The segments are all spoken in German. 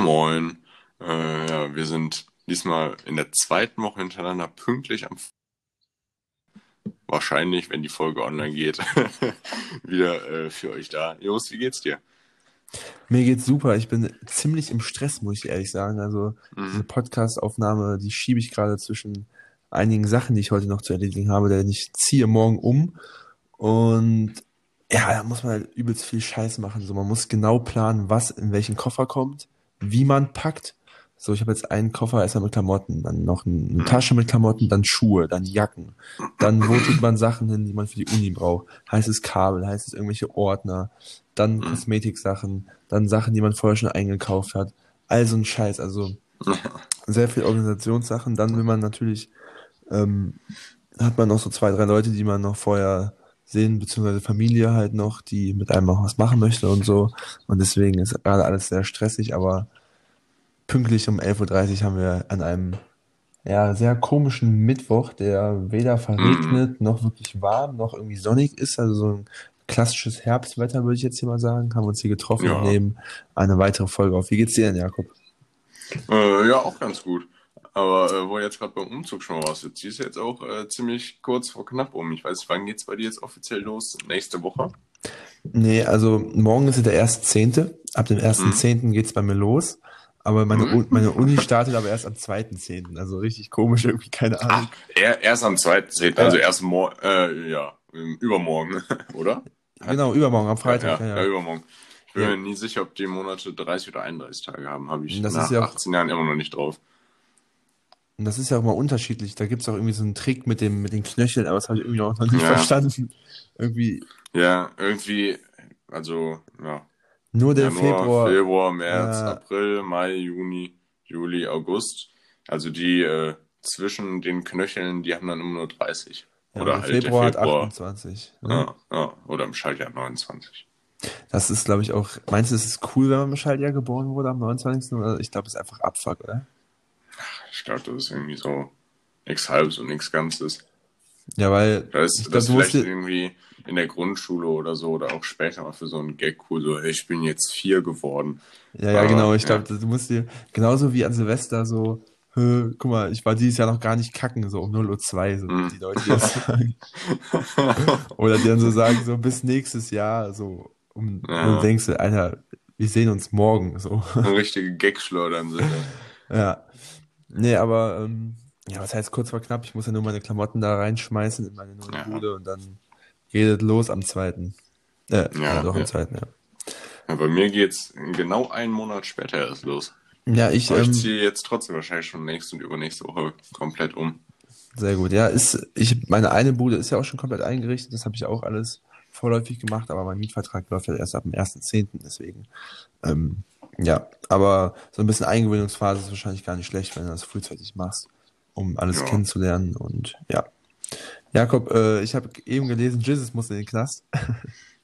Moin. Äh, ja, wir sind diesmal in der zweiten Woche hintereinander pünktlich am wahrscheinlich, wenn die Folge online geht, wieder äh, für euch da. Jos, wie geht's dir? Mir geht's super. Ich bin ziemlich im Stress, muss ich ehrlich sagen. Also Mhm. diese Podcast-Aufnahme, die schiebe ich gerade zwischen einigen Sachen, die ich heute noch zu erledigen habe, denn ich ziehe morgen um und ja, da muss man halt übelst viel Scheiß machen. So, man muss genau planen, was in welchen Koffer kommt, wie man packt. So, ich habe jetzt einen Koffer erstmal mit Klamotten, dann noch eine Tasche mit Klamotten, dann Schuhe, dann Jacken. Dann, wo tut man Sachen hin, die man für die Uni braucht? Heißt es Kabel, heißt es irgendwelche Ordner, dann Kosmetiksachen, dann Sachen, die man vorher schon eingekauft hat. All so ein Scheiß, also sehr viel Organisationssachen. Dann will man natürlich, ähm, hat man noch so zwei, drei Leute, die man noch vorher sehen, beziehungsweise Familie halt noch, die mit einem auch was machen möchte und so. Und deswegen ist gerade alles sehr stressig, aber pünktlich um 11.30 Uhr haben wir an einem ja, sehr komischen Mittwoch, der weder verregnet, noch wirklich warm, noch irgendwie sonnig ist, also so ein klassisches Herbstwetter, würde ich jetzt hier mal sagen, haben uns hier getroffen Ja. und nehmen eine weitere Folge auf. Wie geht's dir denn, Jakob? Äh, ja, auch ganz gut. Aber äh, wo jetzt gerade beim Umzug schon mal was, jetzt ziehst du jetzt auch äh, ziemlich kurz vor knapp um. Ich weiß, nicht, wann geht's bei dir jetzt offiziell los? Nächste Woche? Nee, also morgen ist ja der 1.10. Ab dem 1.10. geht's bei mir los. Aber meine, Mhm. Meine Uni startet aber erst am 2.10. Also richtig komisch, irgendwie, keine Ahnung. Er, erst am 2.10., also erst mor äh, ja, übermorgen, oder? Genau, übermorgen, am Freitag. ja, Ja, ja, ja. übermorgen. Ich bin Ja. mir nie sicher, ob die Monate 30 oder 31 Tage haben. Habe ich Das nach ist ja auch- 18 Jahren immer noch nicht drauf. Und das ist ja auch mal unterschiedlich. Da gibt's auch irgendwie so einen Trick mit dem, mit den Knöcheln, aber das habe ich irgendwie auch noch nicht Ja. verstanden. Irgendwie Ja, irgendwie, also, ja. Nur der Januar, Februar. Februar, März, Ja. April, Mai, Juni, Juli, August. Also die äh, zwischen den Knöcheln, die haben dann immer nur 30. Ja, oder der halt Februar der hat Februar. 28. Ne? Ja, ja, oder im Schaltjahr 29. Das ist, glaube ich, auch. Meinst du, es ist cool, wenn man im Schaltjahr geboren wurde am 29. Oder ich glaube, es ist einfach Abfuck, oder? Ich glaube, das ist irgendwie so nichts Halbes und nichts Ganzes. Ja, weil Da ist ich das musst vielleicht dir, irgendwie in der Grundschule oder so oder auch später mal für so einen Gag cool, so, hey, ich bin jetzt vier geworden. ja, ja, Aber, genau. Ich ja. glaube, du musst dir genauso wie an Silvester so. "Hö, Guck mal, ich war dieses Jahr noch gar nicht kacken, so um 0.02 Uhr, so Mhm. die Leute, die das sagen. Oder die dann so sagen, so bis nächstes Jahr, so um, Ja. und denkst, du, Alter, wir sehen uns morgen, so. Richtige Gag-Schleudern sind das. Ja. Nee, aber, ähm, ja, was heißt kurz vor knapp? Ich muss ja nur meine Klamotten da reinschmeißen in meine neue Ja. Bude und dann geht es los am zweiten. Äh, ja, Ja, doch ja. am zweiten, ja. Ja, bei mir geht's genau einen Monat später erst los. Ja, ich, Aber ich ähm, ziehe jetzt trotzdem wahrscheinlich schon nächste und übernächste Woche komplett um. sehr gut. Ja, ist, ich, meine eine Bude ist ja auch schon komplett eingerichtet, das habe ich auch alles vorläufig gemacht, aber mein Mietvertrag läuft ja erst ab dem 1.10., deswegen, ähm, ja, aber so ein bisschen Eingewöhnungsphase ist wahrscheinlich gar nicht schlecht, wenn du das frühzeitig machst, um alles Ja. kennenzulernen und ja. Jakob, äh, ich habe eben gelesen, Jesus muss in den Knast.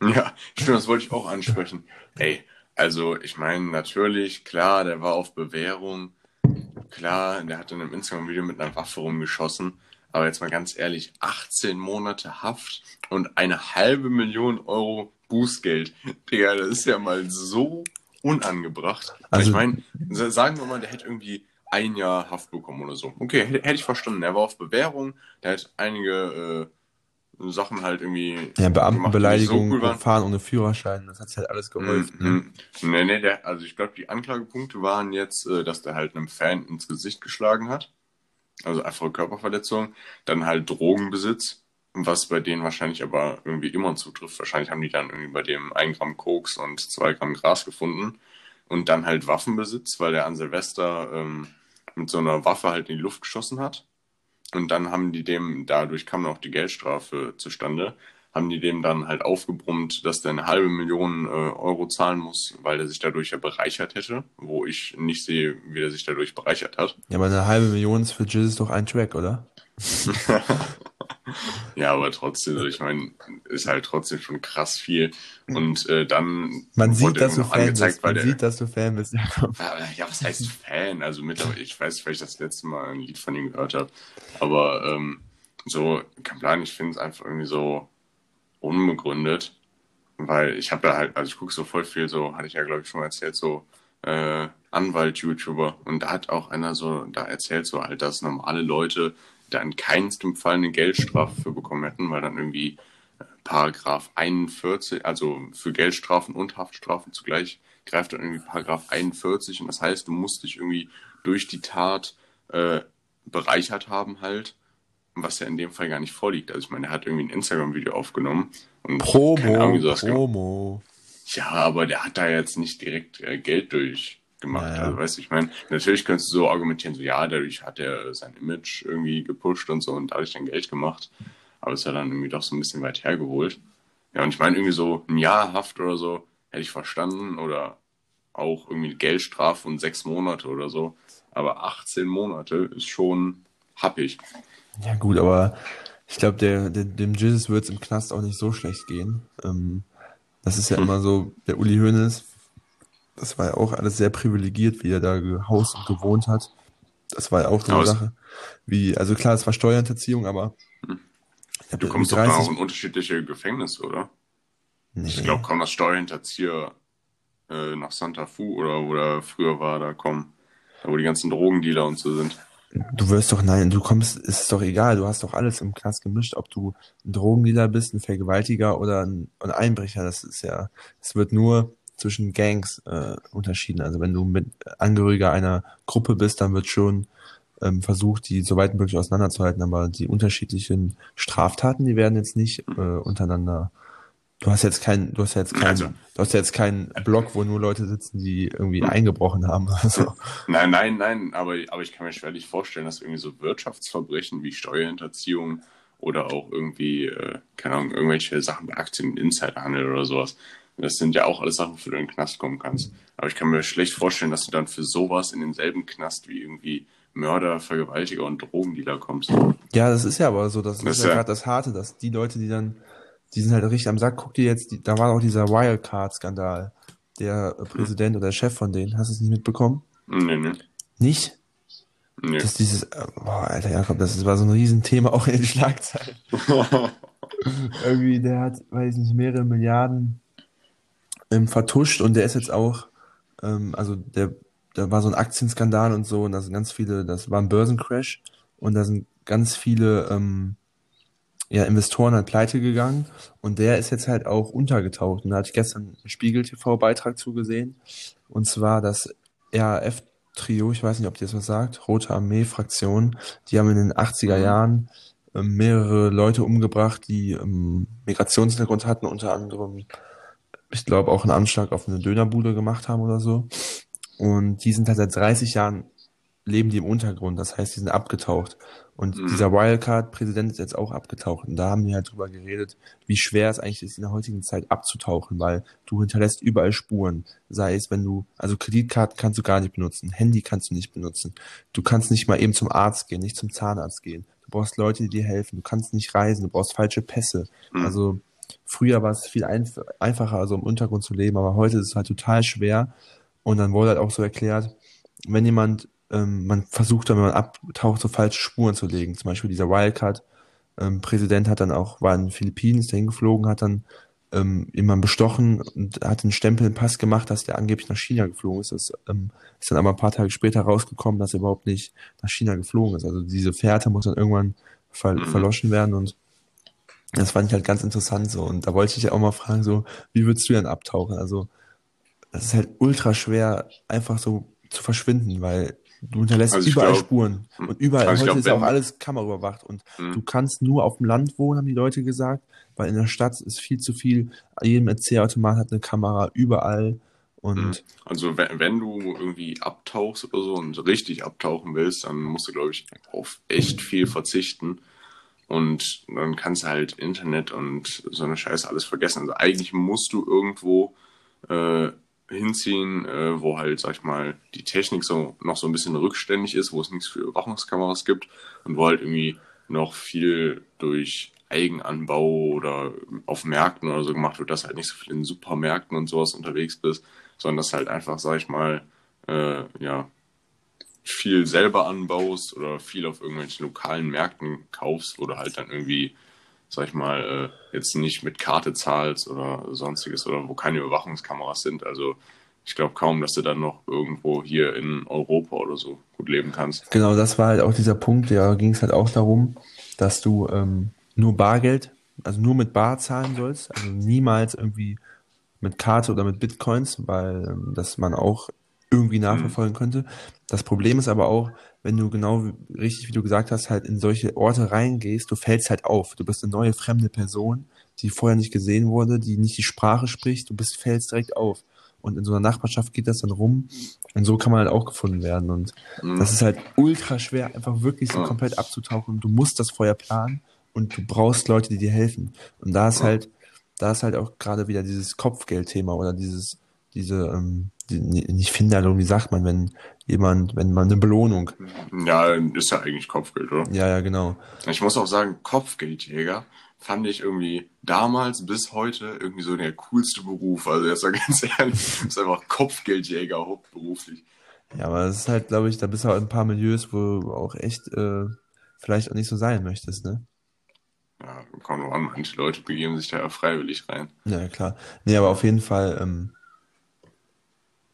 Ja, stimmt, das wollte ich auch ansprechen. Ey, also ich meine, natürlich, klar, der war auf Bewährung. Klar, der hat in einem Instagram-Video mit einer Waffe rumgeschossen. Aber jetzt mal ganz ehrlich, 18 Monate Haft und eine halbe Million Euro Bußgeld. Digga, das ist ja mal so unangebracht. Also- ich meine, sa- sagen wir mal, der hätte irgendwie ein Jahr Haft bekommen oder so. Okay, hätte, hätte ich verstanden. Er war auf Bewährung, der hat einige äh, Sachen halt irgendwie Ja, Beamtenbeleidigung, so cool waren. Fahren ohne Führerschein, das hat sich halt alles geholfen. ne? Mhm. Nee, nee, der, also ich glaube, die Anklagepunkte waren jetzt, äh, dass der halt einem Fan ins Gesicht geschlagen hat. Also einfache Körperverletzung. Dann halt Drogenbesitz, was bei denen wahrscheinlich aber irgendwie immer zutrifft. Wahrscheinlich haben die dann irgendwie bei dem 1 Gramm Koks und 2 Gramm Gras gefunden. Und dann halt Waffenbesitz, weil der an Silvester ähm, mit so einer Waffe halt in die Luft geschossen hat. Und dann haben die dem, dadurch kam auch die Geldstrafe zustande, haben die dem dann halt aufgebrummt, dass der eine halbe Million äh, Euro zahlen muss, weil er sich dadurch ja bereichert hätte, wo ich nicht sehe, wie er sich dadurch bereichert hat. Ja, aber eine halbe Million ist für Jesus doch ein Track, oder? Ja, aber trotzdem, also ich meine, ist halt trotzdem schon krass viel. Und äh, dann Man sieht, dass du Fan bist. Man der, sieht, dass du Fan bist, Jakob. Ja, was heißt Fan? Also mittlerweile, ich weiß weil ich das letzte Mal ein Lied von ihm gehört habe. Aber ähm, so, kein Plan, ich finde es einfach irgendwie so unbegründet. Weil ich habe da halt, also ich gucke so voll viel, so, hatte ich ja glaube ich schon mal erzählt, so äh, Anwalt-YouTuber und da hat auch einer so, da erzählt so halt, dass normale Leute da in keinstem Fall eine Geldstrafe für bekommen hätten, weil dann irgendwie äh, Paragraph 41, also für Geldstrafen und Haftstrafen zugleich greift dann irgendwie Paragraph 41 und das heißt, du musst dich irgendwie durch die Tat äh, bereichert haben halt, was ja in dem Fall gar nicht vorliegt. Also ich meine, er hat irgendwie ein Instagram-Video aufgenommen und Promo, Ahnung. Promo. Ja, aber der hat da jetzt nicht direkt äh, Geld durchgemacht. Naja. Also, weißt du, ich meine, natürlich könntest du so argumentieren, so, ja, dadurch hat er sein Image irgendwie gepusht und so und dadurch dann Geld gemacht. Aber ist ja dann irgendwie doch so ein bisschen weit hergeholt. Ja, und ich meine, irgendwie so ein Jahr Haft oder so hätte ich verstanden oder auch irgendwie Geldstrafe und sechs Monate oder so. Aber 18 Monate ist schon happig. Ja, gut, aber ich glaube, der, der, dem Jesus wird es im Knast auch nicht so schlecht gehen. Ähm, das ist ja Hm. immer so, der Uli Hoeneß, das war ja auch alles sehr privilegiert, wie er da gehaust und gewohnt hat. Das war ja auch so eine Sache. Wie, also klar, es war Steuerhinterziehung, aber Hm. glaub, Du kommst doch da 30 auch in unterschiedliche Gefängnisse, oder? Nee. Ich glaube, kaum das Steuerhinterzieher äh, nach Santa Fu oder wo der früher war, da kommen, da wo die ganzen Drogendealer und so sind. Du wirst doch, nein, du kommst, ist doch egal, du hast doch alles im Knast gemischt, ob du ein Drogendealer bist, ein Vergewaltiger oder ein, ein Einbrecher, das ist ja, es wird nur zwischen Gangs äh, unterschieden. Also wenn du mit Angehöriger einer Gruppe bist, dann wird schon ähm, versucht, die so weit möglich auseinanderzuhalten, aber die unterschiedlichen Straftaten, die werden jetzt nicht äh, untereinander. Du hast jetzt kein, du hast jetzt keinen, Also- du hast jetzt keinen Block, wo nur Leute sitzen, die irgendwie eingebrochen haben. Also, Nein, nein, nein, aber, aber ich kann mir schwerlich vorstellen, dass irgendwie so Wirtschaftsverbrechen wie Steuerhinterziehung oder auch irgendwie, äh, keine Ahnung, irgendwelche Sachen bei Aktien, Insiderhandel oder sowas. Das sind ja auch alles Sachen, für die du in den Knast kommen kannst. Aber ich kann mir schlecht vorstellen, dass du dann für sowas in denselben Knast wie irgendwie Mörder, Vergewaltiger und Drogendealer kommst. Ja, das ist ja aber so, das, Das ist ja, ja- gerade das Harte, dass die Leute, die dann, die sind halt richtig am Sack, guck dir jetzt, die, da war auch dieser Wildcard-Skandal. Der äh, Präsident oder der Chef von denen, hast du es nicht mitbekommen? Nee, nee, Nicht? nee. Dass dieses, äh, boah, Alter Jakob, das war so ein Riesenthema auch in den Schlagzeilen. Irgendwie, der hat, weiß ich nicht, mehrere Milliarden ähm, vertuscht und der ist jetzt auch, ähm, also der, da war so ein Aktienskandal und so und da sind ganz viele, das war ein Börsencrash und da sind ganz viele ähm, ja, Investoren halt pleite gegangen und der ist jetzt halt auch untergetaucht und da hatte ich gestern einen Spiegel-TV-Beitrag zugesehen und zwar das RAF-Trio, ich weiß nicht, ob dir das was sagt, Rote Armee-Fraktion, die haben in den 80er Mhm. Jahren ähm, mehrere Leute umgebracht, die ähm, Migrationshintergrund hatten, unter anderem, ich glaube, auch einen Anschlag auf eine Dönerbude gemacht haben oder so. Und die sind halt seit 30 Jahren leben die im Untergrund, das heißt, die sind abgetaucht. Und Mhm. dieser Wildcard-Präsident ist jetzt auch abgetaucht. Und da haben die halt drüber geredet, wie schwer es eigentlich ist, in der heutigen Zeit abzutauchen, weil du hinterlässt überall Spuren. Sei es, wenn du, also Kreditkarten kannst du gar nicht benutzen, Handy kannst du nicht benutzen. Du kannst nicht mal eben zum Arzt gehen, nicht zum Zahnarzt gehen. Du brauchst Leute, die dir helfen. Du kannst nicht reisen, du brauchst falsche Pässe. Mhm. Also früher war es viel einf einfacher, also im Untergrund zu leben, aber heute ist es halt total schwer. Und dann wurde halt auch so erklärt, wenn jemand, ähm, man versucht dann, wenn man abtaucht, so falsche Spuren zu legen. Zum Beispiel dieser Wildcard-Präsident hat dann auch, war in den Philippinen, ist dahin geflogen, hat dann ähm, jemanden bestochen und hat einen Stempel im Pass gemacht, dass der angeblich nach China geflogen ist. Das ähm, ist dann aber ein paar Tage später rausgekommen, dass er überhaupt nicht nach China geflogen ist. Also diese Fährte muss dann irgendwann ver Mhm. verloschen werden und das fand ich halt ganz interessant so. Und da wollte ich ja auch mal fragen, so, wie würdest du denn abtauchen? Also, das ist halt ultra schwer, einfach so zu verschwinden, weil du hinterlässt Also überall glaub- Spuren. Und überall, Also heute glaub, ist ja auch alles kameraüberwacht. Und Mhm. du kannst nur auf dem Land wohnen, haben die Leute gesagt, weil in der Stadt ist viel zu viel. Jedem Erzählautomat hat eine Kamera, überall. Und Mhm. Also wenn, wenn du irgendwie abtauchst oder so und richtig abtauchen willst, dann musst du, glaube ich, auf echt viel verzichten. Und dann kannst du halt Internet und so eine Scheiße alles vergessen. Also eigentlich musst du irgendwo äh, hinziehen, äh, wo halt, sag ich mal, die Technik so noch so ein bisschen rückständig ist, wo es nichts für Überwachungskameras gibt und wo halt irgendwie noch viel durch Eigenanbau oder auf Märkten oder so gemacht wird, dass halt nicht so viel in Supermärkten und sowas unterwegs bist, sondern dass halt einfach, sag ich mal, äh, ja, viel selber anbaust oder viel auf irgendwelchen lokalen Märkten kaufst, du halt dann irgendwie, sag ich mal, äh, jetzt nicht mit Karte zahlst oder sonstiges oder wo keine Überwachungskameras sind. Also ich glaube kaum, dass du dann noch irgendwo hier in Europa oder so gut leben kannst. Genau, das war halt auch dieser Punkt, da ging es halt auch darum, dass du ähm, nur Bargeld, also nur mit Bar zahlen sollst, also niemals irgendwie mit Karte oder mit Bitcoins, weil ähm, das man auch irgendwie Mhm. nachverfolgen könnte. Das Problem ist aber auch, wenn du genau richtig, wie du gesagt hast, halt in solche Orte reingehst, du fällst halt auf. Du bist eine neue fremde Person, die vorher nicht gesehen wurde, die nicht die Sprache spricht, du bist, fällst direkt auf. Und in so einer Nachbarschaft geht das dann rum und so kann man halt auch gefunden werden. Und Mhm. das ist halt ultra schwer, einfach wirklich so komplett abzutauchen. Du musst das vorher planen und du brauchst Leute, die dir helfen. Und da ist halt, da ist halt auch gerade wieder dieses Kopfgeldthema oder dieses, diese, ähm, nicht Finderlohn, wie sagt man, wenn jemand, wenn man eine Belohnung. Ja, ist ja eigentlich Kopfgeld, oder? Ja, ja, genau. Ich muss auch sagen, Kopfgeldjäger fand ich irgendwie damals bis heute irgendwie so der coolste Beruf. Also jetzt mal ganz ehrlich, ist einfach Kopfgeldjäger hauptberuflich. Ja, aber das ist halt, glaube ich, da bist du auch in ein paar Milieus, wo du auch echt äh, vielleicht auch nicht so sein möchtest, ne? Ja, kommt noch an, manche Leute begeben sich da ja freiwillig rein. Ja, klar. Nee, aber auf jeden Fall ähm,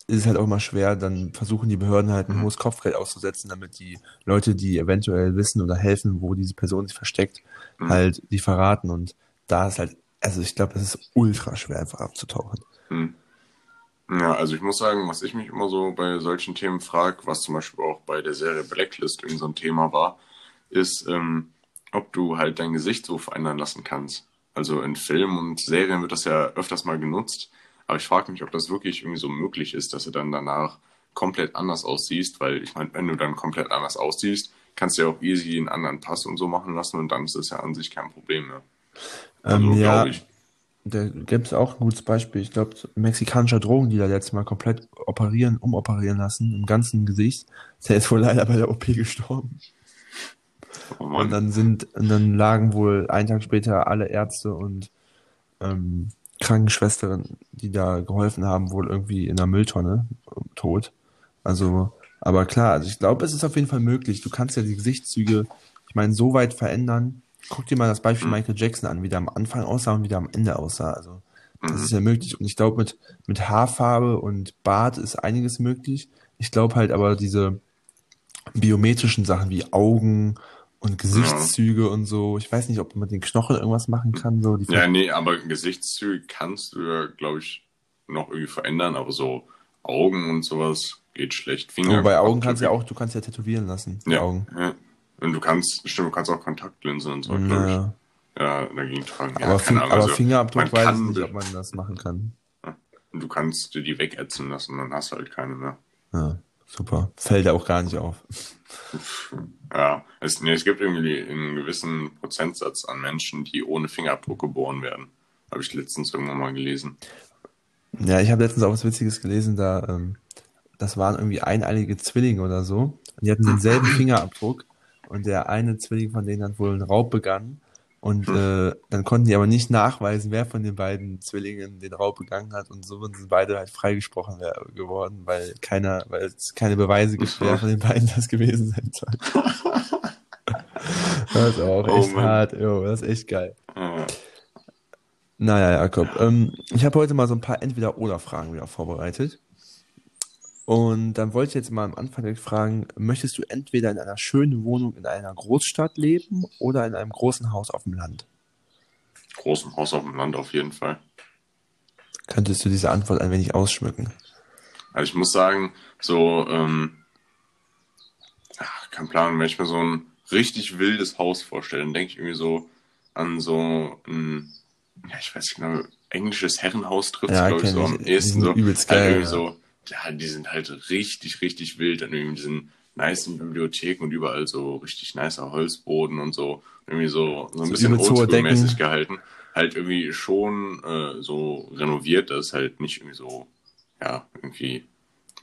ist es halt auch immer schwer, dann versuchen die Behörden halt ein Mhm. hohes Kopfgeld auszusetzen, damit die Leute, die eventuell wissen oder helfen, wo diese Person sich versteckt, Mhm. halt die verraten. Und da ist halt, also ich glaube, es ist ultra schwer, einfach abzutauchen. Hm. Ja, also ich muss sagen, was ich mich immer so bei solchen Themen frage, was zum Beispiel auch bei der Serie Blacklist irgend so ein Thema war, ist, ähm, ob du halt dein Gesicht so verändern lassen kannst. Also in Filmen und Serien wird das ja öfters mal genutzt, aber ich frage mich, ob das wirklich irgendwie so möglich ist, dass du dann danach komplett anders aussiehst, weil ich meine, wenn du dann komplett anders aussiehst, kannst du ja auch easy einen anderen Pass und so machen lassen und dann ist das ja an sich kein Problem mehr. Also Ähm, ja, glaube ich. da gibt es auch ein gutes Beispiel. Ich glaube, mexikanischer Drogendealer, der jetzt mal komplett operieren, umoperieren lassen, im ganzen Gesicht, ist wohl leider bei der OP gestorben. Oh Und dann sind, und dann lagen wohl einen Tag später alle Ärzte und ähm, Krankenschwestern, die da geholfen haben, wohl irgendwie in einer Mülltonne äh, tot. Also, aber klar, also ich glaube, es ist auf jeden Fall möglich. Du kannst ja die Gesichtszüge, ich meine, so weit verändern. Guck dir mal das Beispiel Mhm. Michael Jackson an, wie der am Anfang aussah und wie der am Ende aussah. Also, das Mhm. ist ja möglich. Und ich glaube, mit, mit Haarfarbe und Bart ist einiges möglich. Ich glaube halt aber diese biometrischen Sachen wie Augen und Gesichtszüge und so. Ich weiß nicht, ob man mit den Knochen irgendwas machen kann. So die Ja, nee, aber Gesichtszüge kannst du ja, glaube ich, noch irgendwie verändern, aber so Augen und sowas geht schlecht. Finger. Oh, bei Augen kannst du ja auch, du kannst ja tätowieren lassen. Die Ja, Augen. ja. Und du kannst, stimmt, du kannst auch Kontaktlinsen und so, glaube ich. Ja, dagegen tragen. Ja, aber, Ahnung, aber also, Fingerabdruck weiß ich nicht, ob man das machen kann. Und du kannst dir die wegätzen lassen, dann hast du halt keine mehr. Ja, super. Fällt ja auch gar nicht auf. Ja, es, nee, es gibt irgendwie einen gewissen Prozentsatz an Menschen, die ohne Fingerabdruck geboren werden. Habe ich letztens irgendwann mal gelesen. Ja, ich habe letztens auch was Witziges gelesen, da, ähm, das waren irgendwie eineilige Zwillinge oder so. Und die hatten denselben Fingerabdruck. Und der eine Zwilling von denen hat wohl einen Raub begangen. Und äh, dann konnten die aber nicht nachweisen, wer von den beiden Zwillingen den Raub begangen hat. Und so sind beide halt freigesprochen geworden, weil keiner, weil es keine Beweise gibt, wer von den beiden das gewesen sein soll. Das ist auch Oh echt Mann. hart, jo, das ist echt geil. Naja, Jakob, ähm, ich habe heute mal so ein paar Entweder-Oder-Fragen wieder vorbereitet. Und dann wollte ich jetzt mal am Anfang direkt fragen, möchtest du entweder in einer schönen Wohnung in einer Großstadt leben oder in einem großen Haus auf dem Land? großem Haus auf dem Land auf jeden Fall. Könntest du diese Antwort ein wenig ausschmücken? Also ich muss sagen, so, ähm, ach, kein Plan, wenn ich mir so ein richtig wildes Haus vorstelle, dann denke ich irgendwie so an so ein, ja, ich weiß nicht genau, englisches Herrenhaus trifft es, Ja, glaube ich, so am ehesten so. übelst halt geil, irgendwie ja. so, ja, die sind halt richtig, richtig wild, dann irgendwie diesen nice Bibliotheken und überall so richtig nicer Holzboden und so, irgendwie so, so ein So bisschen oldschool-mäßig gehalten. Halt irgendwie schon äh, so renoviert, dass es halt nicht irgendwie so, ja, irgendwie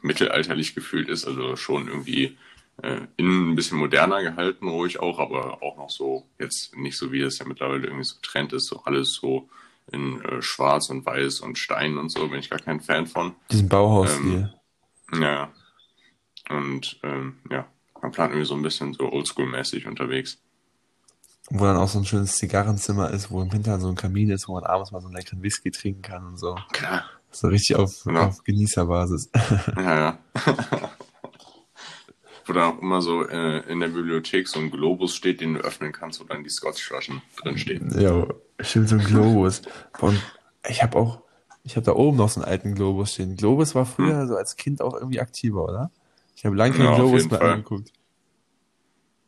mittelalterlich gefühlt ist, also schon irgendwie äh, innen ein bisschen moderner gehalten, ruhig auch, aber auch noch so, jetzt nicht so wie das ja mittlerweile irgendwie so Trend ist, so alles so in äh, schwarz und weiß und Stein und so, bin ich gar kein Fan von. Diesen Bauhausstil. Ja. Und ähm, ja, man plant irgendwie so ein bisschen so oldschool-mäßig unterwegs. Wo dann auch so ein schönes Zigarrenzimmer ist, wo im Hintergrund so ein Kamin ist, wo man abends mal so einen leckeren Whisky trinken kann und so. Klar. So richtig auf, Genau. auf Genießerbasis. Ja, ja. Wo dann auch immer so äh, in der Bibliothek so ein Globus steht, den du öffnen kannst, wo dann die Scotchflaschen drin stehen. Ja, stimmt, so ein Globus. Und ich habe auch, ich habe da oben noch so einen alten Globus stehen. Globus war früher so als Kind auch irgendwie aktiver, oder? Ich habe lange keinen Ja, Globus mehr Fall. angeguckt.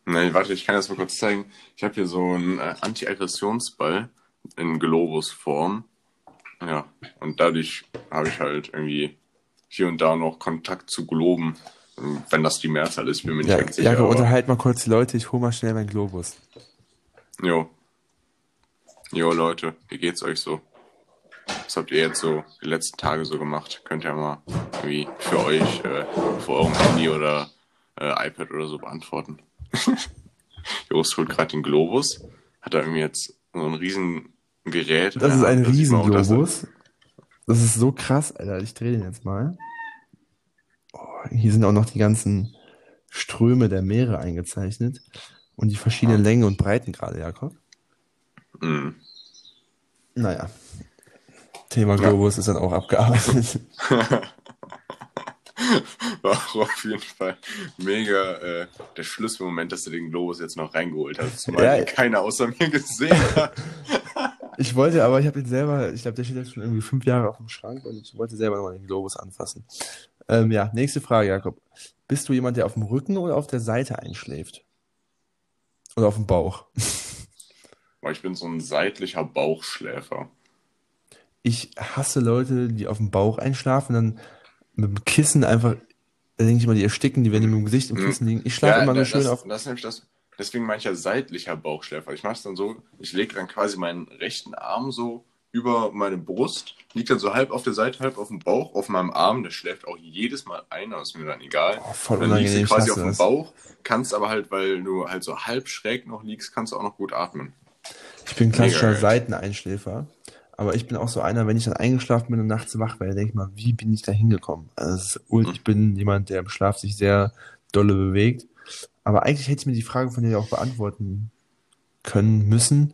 Nee, warte, ich kann das mal kurz zeigen. Ich habe hier so einen äh, Anti-Aggressionsball in Globus-Form. Ja, und dadurch habe ich halt irgendwie hier und da noch Kontakt zu Globen. Wenn das die Mehrzahl ist, bin mir nicht Ja, sicher. Aber- unterhalt mal kurz die Leute, ich hol mal schnell meinen Globus. Jo. Jo, Leute, wie geht's euch so? Was habt ihr jetzt so die letzten Tage so gemacht? Könnt ihr mal irgendwie für euch äh, vor eurem Handy oder äh, iPad oder so beantworten. Jost holt gerade den Globus. Hat da irgendwie jetzt so ein riesen Gerät. Das ist ein er- Riesenglobus. Das ist so krass, Alter. Ich drehe den jetzt mal. Oh, hier sind auch noch die ganzen Ströme der Meere eingezeichnet und die verschiedenen Längen und Breiten gerade, Jakob. Mhm. Naja. Thema Ja. Globus ist dann auch abgearbeitet. War auch auf jeden Fall mega äh, der Schlüsselmoment, dass du den Globus jetzt noch reingeholt hast. Zumal Ja. keiner außer mir gesehen hat. Ich wollte, aber ich habe ihn selber, ich glaube, der steht jetzt schon irgendwie fünf Jahre auf dem Schrank und ich wollte selber nochmal den Globus anfassen. Ähm, ja, nächste Frage, Jakob. Bist du jemand, der auf dem Rücken oder auf der Seite einschläft? Oder auf dem Bauch? Weil ich bin so ein seitlicher Bauchschläfer. Ich hasse Leute, die auf dem Bauch einschlafen, dann mit dem Kissen einfach, da denke ich immer, die ersticken, die werden mit dem Gesicht im Kissen liegen. Ich schlafe immer nur das, schön das, auf. das nämlich das. Deswegen meine ich ja seitlicher Bauchschläfer. Ich mache es dann so, ich lege dann quasi meinen rechten Arm so über meine Brust, liegt dann so halb auf der Seite, halb auf dem Bauch, auf meinem Arm. Der schläft auch jedes Mal ein, aber ist mir dann egal. Oh, voll dann liegst du quasi auf dem das. Bauch, kannst aber halt, weil du halt so halb schräg noch liegst, kannst du auch noch gut atmen. Ich bin klassischer Mega. Seiteneinschläfer. Aber ich bin auch so einer, wenn ich dann eingeschlafen bin und nachts wach werde, denke ich mal, wie bin ich da hingekommen? Also ist, ich bin jemand, der im Schlaf sich sehr dolle bewegt. Aber eigentlich hätte ich mir die Frage von dir auch beantworten können müssen,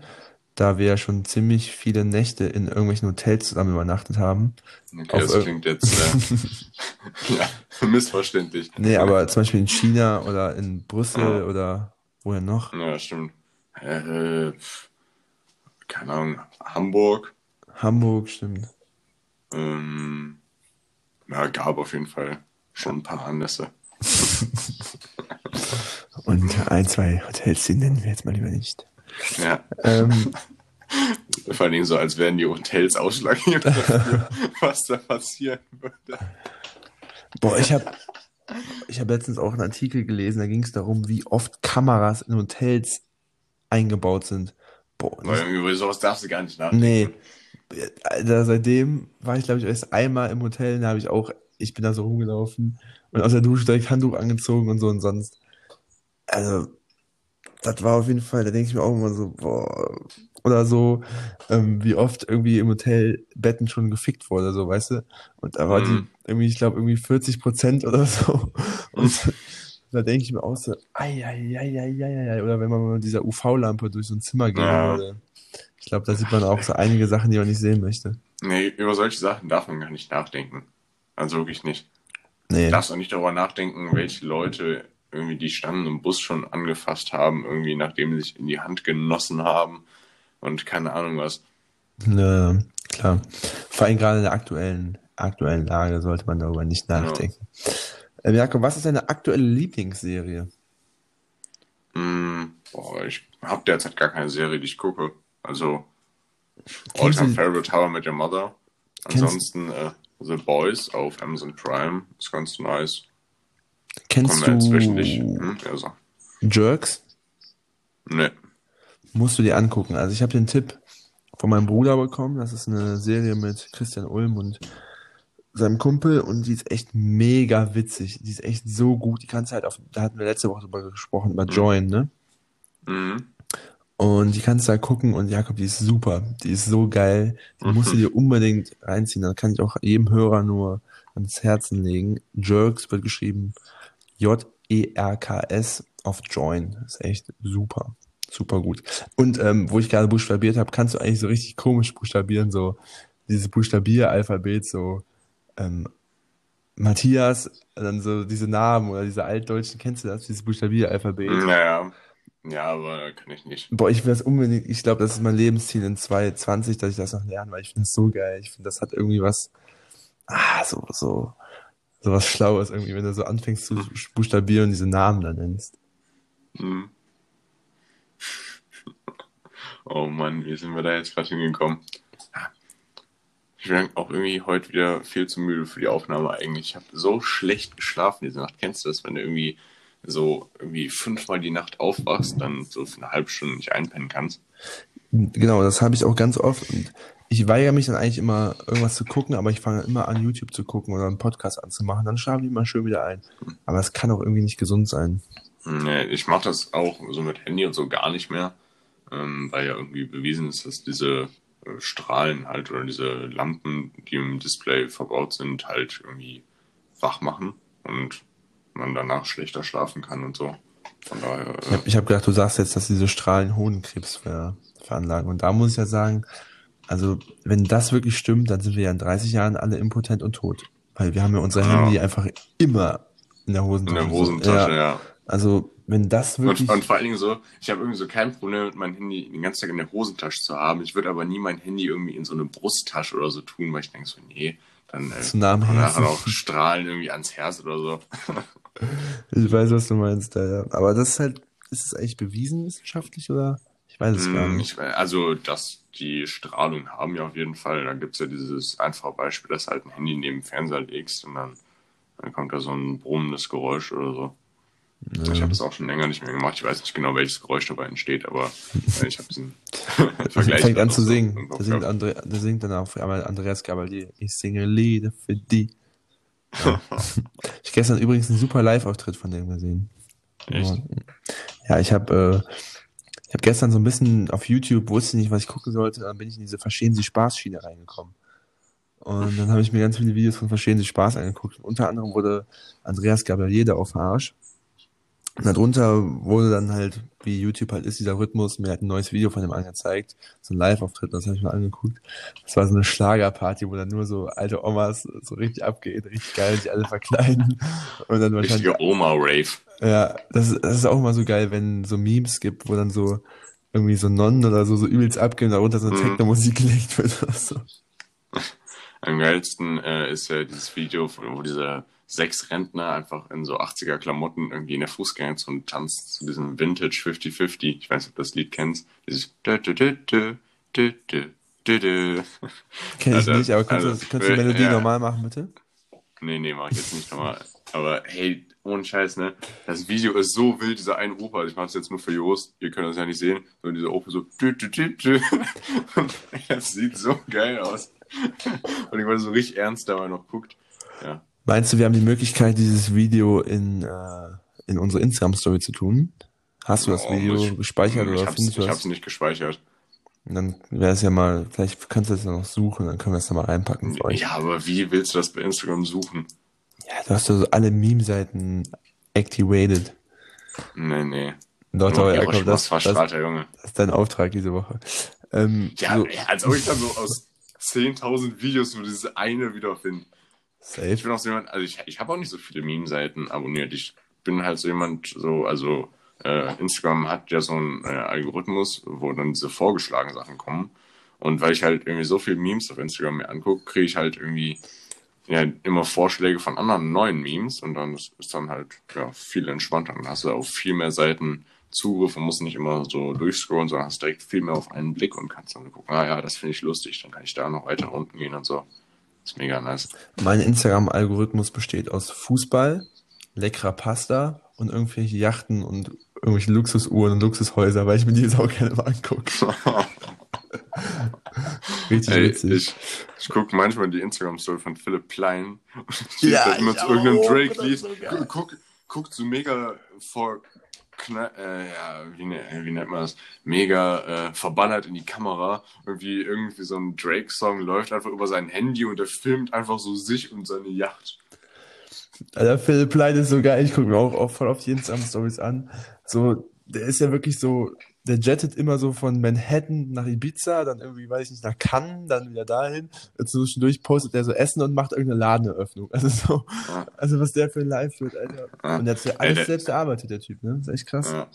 da wir ja schon ziemlich viele Nächte in irgendwelchen Hotels zusammen übernachtet haben. Okay, Auf, das klingt jetzt äh, ja, missverständlich. Nee, aber zum Beispiel in China oder in Brüssel Ja. oder woher noch? Ja, stimmt. Äh, keine Ahnung, Hamburg. Hamburg, stimmt. Ähm, ja, gab auf jeden Fall schon ein paar Anlässe. Und ein, zwei Hotels, die nennen wir jetzt mal lieber nicht. Ja, Ähm, vor allen Dingen so, als wären die Hotels ausschlaggebend was da passieren würde. Boah, ich habe ich hab letztens auch einen Artikel gelesen, da ging es darum, wie oft Kameras in Hotels eingebaut sind. Boah, Weil über sowas darfst du gar nicht nachdenken. nee. Alter, seitdem war ich, glaube ich, erst einmal im Hotel, da habe ich auch, ich bin da so rumgelaufen und aus der Dusche direkt Handtuch angezogen und so und sonst. Also, das war auf jeden Fall, da denke ich mir auch immer so, boah, oder so, ähm, wie oft irgendwie im Hotel Betten schon gefickt wurde, so, weißt du? Und da war die Mhm. irgendwie, ich glaube, irgendwie 40 Prozent oder so. Und da denke ich mir auch so, ai, ai, ai, ai, ai, ai, oder wenn man mit dieser UV-Lampe durch so ein Zimmer gehen Ja. würde. Ich glaube, da sieht man auch so einige Sachen, die man nicht sehen möchte. Nee, über solche Sachen darf man gar nicht nachdenken. Also wirklich nicht. Nee. Du darfst auch nicht darüber nachdenken, welche Leute irgendwie die standen im Bus schon angefasst haben, irgendwie nachdem sie sich in die Hand genossen haben und keine Ahnung was. Ja, klar. Vor allem gerade in der aktuellen, aktuellen Lage sollte man darüber nicht nachdenken. Ähm, Jakob, was ist deine aktuelle Lieblingsserie? Hm, boah, ich hab derzeit gar keine Serie, die ich gucke. Also All-Time Favorite How I Met Your Mother. Ansonsten äh, The Boys auf Amazon Prime. Ist ganz nice. Kennst Kommen du Hm, ja, so. Jerks? Nee. Musst du dir angucken. Also ich habe den Tipp von meinem Bruder bekommen. Das ist eine Serie mit Christian Ulm und seinem Kumpel und die ist echt mega witzig. Die ist echt so gut. Die kannst du halt auf, da hatten wir letzte Woche drüber gesprochen, über Join, ne? Mhm. Und die kannst du da gucken und Jakob, die ist super. Die ist so geil. Die musst du dir unbedingt reinziehen. Da kann ich auch jedem Hörer nur ans Herzen legen. Jerks wird geschrieben J-E-R-K-S auf Join. Ist echt super. super gut. Und ähm, wo ich gerade buchstabiert habe, kannst du eigentlich so richtig komisch buchstabieren, so dieses Buchstabieralphabet, so ähm, Matthias, dann so diese Namen oder diese altdeutschen, kennst du das, dieses Buchstabieralphabet? Naja, ja, aber kann ich nicht. Boah, ich will das unbedingt, ich glaube, das ist mein Lebensziel in 2020, dass ich das noch lerne, weil ich finde es so geil. Ich finde, das hat irgendwie was, ah, so, so, so was Schlaues irgendwie, wenn du so anfängst zu buchstabieren und diese Namen dann nennst. Hm. Oh Mann, wie sind wir da jetzt gerade hingekommen? Ich bin auch irgendwie heute wieder viel zu müde für die Aufnahme eigentlich. Ich habe so schlecht geschlafen diese Nacht. Kennst du das, wenn du irgendwie so irgendwie fünfmal die Nacht aufwachst, dann so für eine halbe Stunde nicht einpennen kannst? Genau, das habe ich auch ganz oft. Ich weigere mich dann eigentlich immer, irgendwas zu gucken, aber ich fange immer an, YouTube zu gucken oder einen Podcast anzumachen. Dann schlafe ich mal schön wieder ein. Aber es kann auch irgendwie nicht gesund sein. Nee, ich mache das auch so mit Handy und so gar nicht mehr, ähm, weil ja irgendwie bewiesen ist, dass diese Strahlen halt oder diese Lampen, die im Display verbaut sind, halt irgendwie wach machen und man danach schlechter schlafen kann und so. Von daher. Ich habe hab gedacht, du sagst jetzt, dass diese Strahlen Hodenkrebs ver veranlagen. Und da muss ich ja sagen, also wenn das wirklich stimmt, dann sind wir ja in 30 Jahren alle impotent und tot. Weil wir haben ja unser Ja. Handy einfach immer in der in Hosentasche. der Hosentasche, Ja. ja. Also wenn das wirklich... Und, und vor allen Dingen so, ich habe irgendwie so kein Problem mit mein Handy den ganzen Tag in der Hosentasche zu haben. Ich würde aber nie mein Handy irgendwie in so eine Brusttasche oder so tun, weil ich denke so, nee, dann äh, Zu nah am Herzen. noch Strahlen irgendwie ans Herz oder so. Ich weiß, was du meinst, ja, ja. Aber das ist halt, ist es eigentlich bewiesen wissenschaftlich oder? Ich weiß es gar Hm, nicht. Ich, also, dass die Strahlung haben ja auf jeden Fall. Da gibt's ja dieses einfache Beispiel, dass halt ein Handy neben dem Fernseher legst und dann, dann kommt da so ein brummendes Geräusch oder so. Ich habe das auch schon länger nicht mehr gemacht. Ich weiß nicht genau, welches Geräusch dabei entsteht, aber äh, ich habe diesen Er fängt an zu singen. Der singt. Andre, der singt dann auf einmal Andreas Gabalier. Ich singe Lieder für die. Ja. ich gestern übrigens einen super Live-Auftritt von dem gesehen. Echt? Ja, ich habe äh, ich hab gestern so ein bisschen auf YouTube, wusste nicht, was ich gucken sollte, dann bin ich in diese Verstehen Sie Spaß-Schiene reingekommen. Und dann habe ich mir ganz viele Videos von Verstehen Sie Spaß angeguckt. Unter anderem wurde Andreas Gabalier da auf Arsch. Und darunter wurde dann halt, wie YouTube halt ist, dieser Rhythmus, mir hat ein neues Video von dem angezeigt, so ein Live-Auftritt, das habe ich mal angeguckt. Das war so eine Schlagerparty, wo dann nur so alte Omas so richtig abgehen, richtig geil, sich alle verkleiden. Und dann wahrscheinlich, Richtige Oma-Rave. ja, das, ist- das ist auch immer so geil, wenn so Memes gibt, wo dann so irgendwie so Nonnen oder so, so übelst abgehen, darunter so eine Mhm. Techno-Musik gelegt wird oder so. Am geilsten äh, ist ja dieses Video, wo diese sechs Rentner einfach in so 80er Klamotten irgendwie in der Fußgängerzone tanzen zu diesem Vintage 50-50. Ich weiß nicht, ob du das Lied kennst. Dieses. Kenn ich also, nicht, aber kannst, also, du, kannst du die äh, Melodie ja. normal machen, bitte? Nee, nee, mach ich jetzt nicht nochmal. Aber hey, ohne Scheiß, ne? Das Video ist so wild, dieser eine Opa. Also ich mache es jetzt nur für Jost, ihr könnt das ja nicht sehen. So diese Opa so. Dü, das sieht so geil aus. Und ich war so richtig ernst dabei noch guckt. Ja, Meinst du, wir haben die Möglichkeit, dieses Video in, äh, in unsere Instagram-Story zu tun? Hast du das Oh, Video ich- gespeichert ich oder hab's, findest du ich das? hab's nicht gespeichert. Und dann wäre es ja mal, vielleicht kannst du das ja noch suchen, dann können wir es da mal reinpacken für euch. Ja, aber wie willst du das bei Instagram suchen? Ja, du hast ja so alle Meme-Seiten activated. Nee, nee. Nur aber, ihre Jakob, das, das, Spaßverstrahlte Junge. das ist dein Auftrag diese Woche. Ähm, Ja, so, ja, als ob ich dann so aus 10.000 Videos nur dieses eine wiederfinde. Ich safe. bin auch so jemand, also ich, ich habe auch nicht so viele Meme-Seiten abonniert. Ich bin halt so jemand, so, also äh, Instagram hat ja so einen äh, Algorithmus, wo dann diese vorgeschlagenen Sachen kommen. Und weil ich halt irgendwie so viel Memes auf Instagram mir angucke, kriege ich halt irgendwie ja, immer Vorschläge von anderen neuen Memes und dann ist, ist dann halt ja, viel entspannter. Dann hast du auf viel mehr Seiten Zugriff und musst nicht immer so durchscrollen, sondern hast direkt viel mehr auf einen Blick und kannst dann gucken, ah ja, das finde ich lustig, dann kann ich da noch weiter unten gehen und so. Ist mega nice. Mein Instagram-Algorithmus besteht aus Fußball, leckerer Pasta und irgendwelche Yachten und irgendwelche Luxusuhren und Luxushäuser, weil ich mir die jetzt auch gerne mal angucke. Richtig Ey, witzig. ich, ich gucke manchmal die Instagram-Story von Philipp Plein. Die Ja, immer zu irgendeinem Drake-Lied. so guck, guckt so mega vor, äh, ja, wie, ne, wie nennt man das? Mega äh, verballert in die Kamera. Irgendwie, irgendwie so ein Drake-Song läuft einfach über sein Handy und er filmt einfach so sich und seine Yacht. Alter, Philipp Plein ist so geil. Ich gucke mir auch, auch voll auf die Instagram-Stories an. So, der ist ja wirklich so, der jettet immer so von Manhattan nach Ibiza, dann irgendwie, weiß ich nicht, nach Cannes, dann wieder dahin. Und zwischendurch postet er so Essen und macht irgendeine Ladeneröffnung. Also so, Ja. also was der für ein Live wird, Alter. Ja. Und der hat ja Ey, alles der- selbst erarbeitet, der Typ, ne? Das ist echt krass. Ja.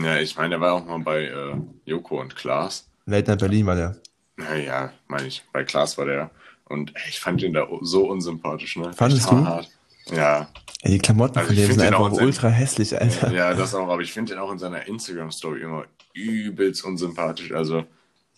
ja, ich meine, der war auch mal bei äh, Joko und Klaas. Late Night Berlin war der. Naja, meine ich, bei Klaas war der. Und ey, ich fand ihn da so unsympathisch, ne? Fandest Echt du? hart. Ja, Ey, die Klamotten Also von dem find sind den einfach ultra hässlich, Alter. ja, das auch, aber ich finde ihn auch in seiner Instagram-Story immer übelst unsympathisch. Also,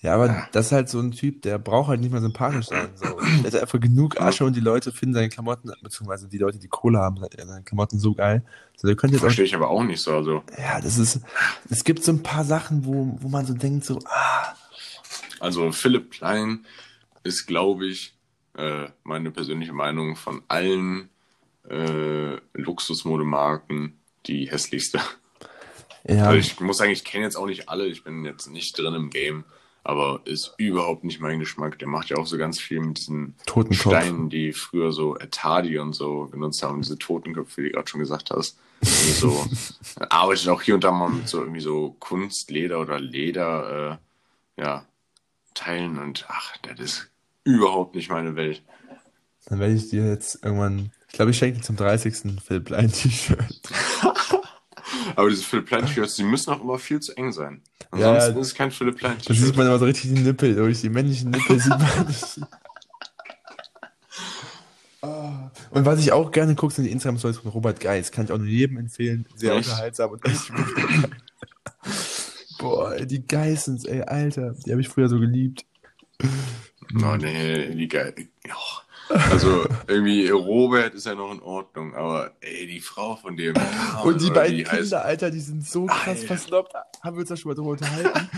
Ja, aber Ja. das ist halt so ein Typ, der braucht halt nicht mal sympathisch sein. So. Der hat einfach genug Asche und die Leute finden seine Klamotten, beziehungsweise die Leute, die Kohle haben, seine Klamotten so geil. So, der könnte jetzt auch, verstehe ich aber auch nicht so. Also, ja, das ist, es gibt so ein paar Sachen, wo, wo man so denkt, so, ah, also Philipp Plein ist, glaube ich, äh, meine persönliche Meinung von allen äh, Luxusmodemarken die hässlichste. Ja, Also ich muss sagen, ich kenne jetzt auch nicht alle, ich bin jetzt nicht drin im Game, aber ist überhaupt nicht mein Geschmack. Der macht ja auch so ganz viel mit diesen Totenkopf. Steinen, die früher so Etadi und so genutzt haben, diese Totenköpfe, wie du gerade schon gesagt hast. So arbeitet auch hier und da mal mit so irgendwie so Kunstleder oder Leder, äh, ja, Teilen und ach, das ist überhaupt nicht meine Welt. dann werde ich dir jetzt irgendwann, ich glaube, ich schenke dir zum 30. Philipp ein T-Shirt. Aber diese Philipp Plein Shirts, die müssen auch immer viel zu eng sein. Ansonsten ja. ist es kein Philipp Plein Da sieht man immer so richtig die Nippel durch. Die männlichen Nippel sieht man nicht. Und was ich auch gerne gucke, sind die Instagram-Stories von Robert Geis. Kann ich auch nur jedem empfehlen. Sehr Echt? unterhaltsam und echt gut. Boah, die Geissens, ey, Alter. Die habe ich früher so geliebt. Oh nee, die geil. Ja. Also irgendwie Robert ist ja noch in Ordnung, aber ey, die Frau von dem. Und die beiden die heißt- Kinder, Alter, die sind so krass Alter. versnobbt. Haben wir uns da schon mal drüber unterhalten?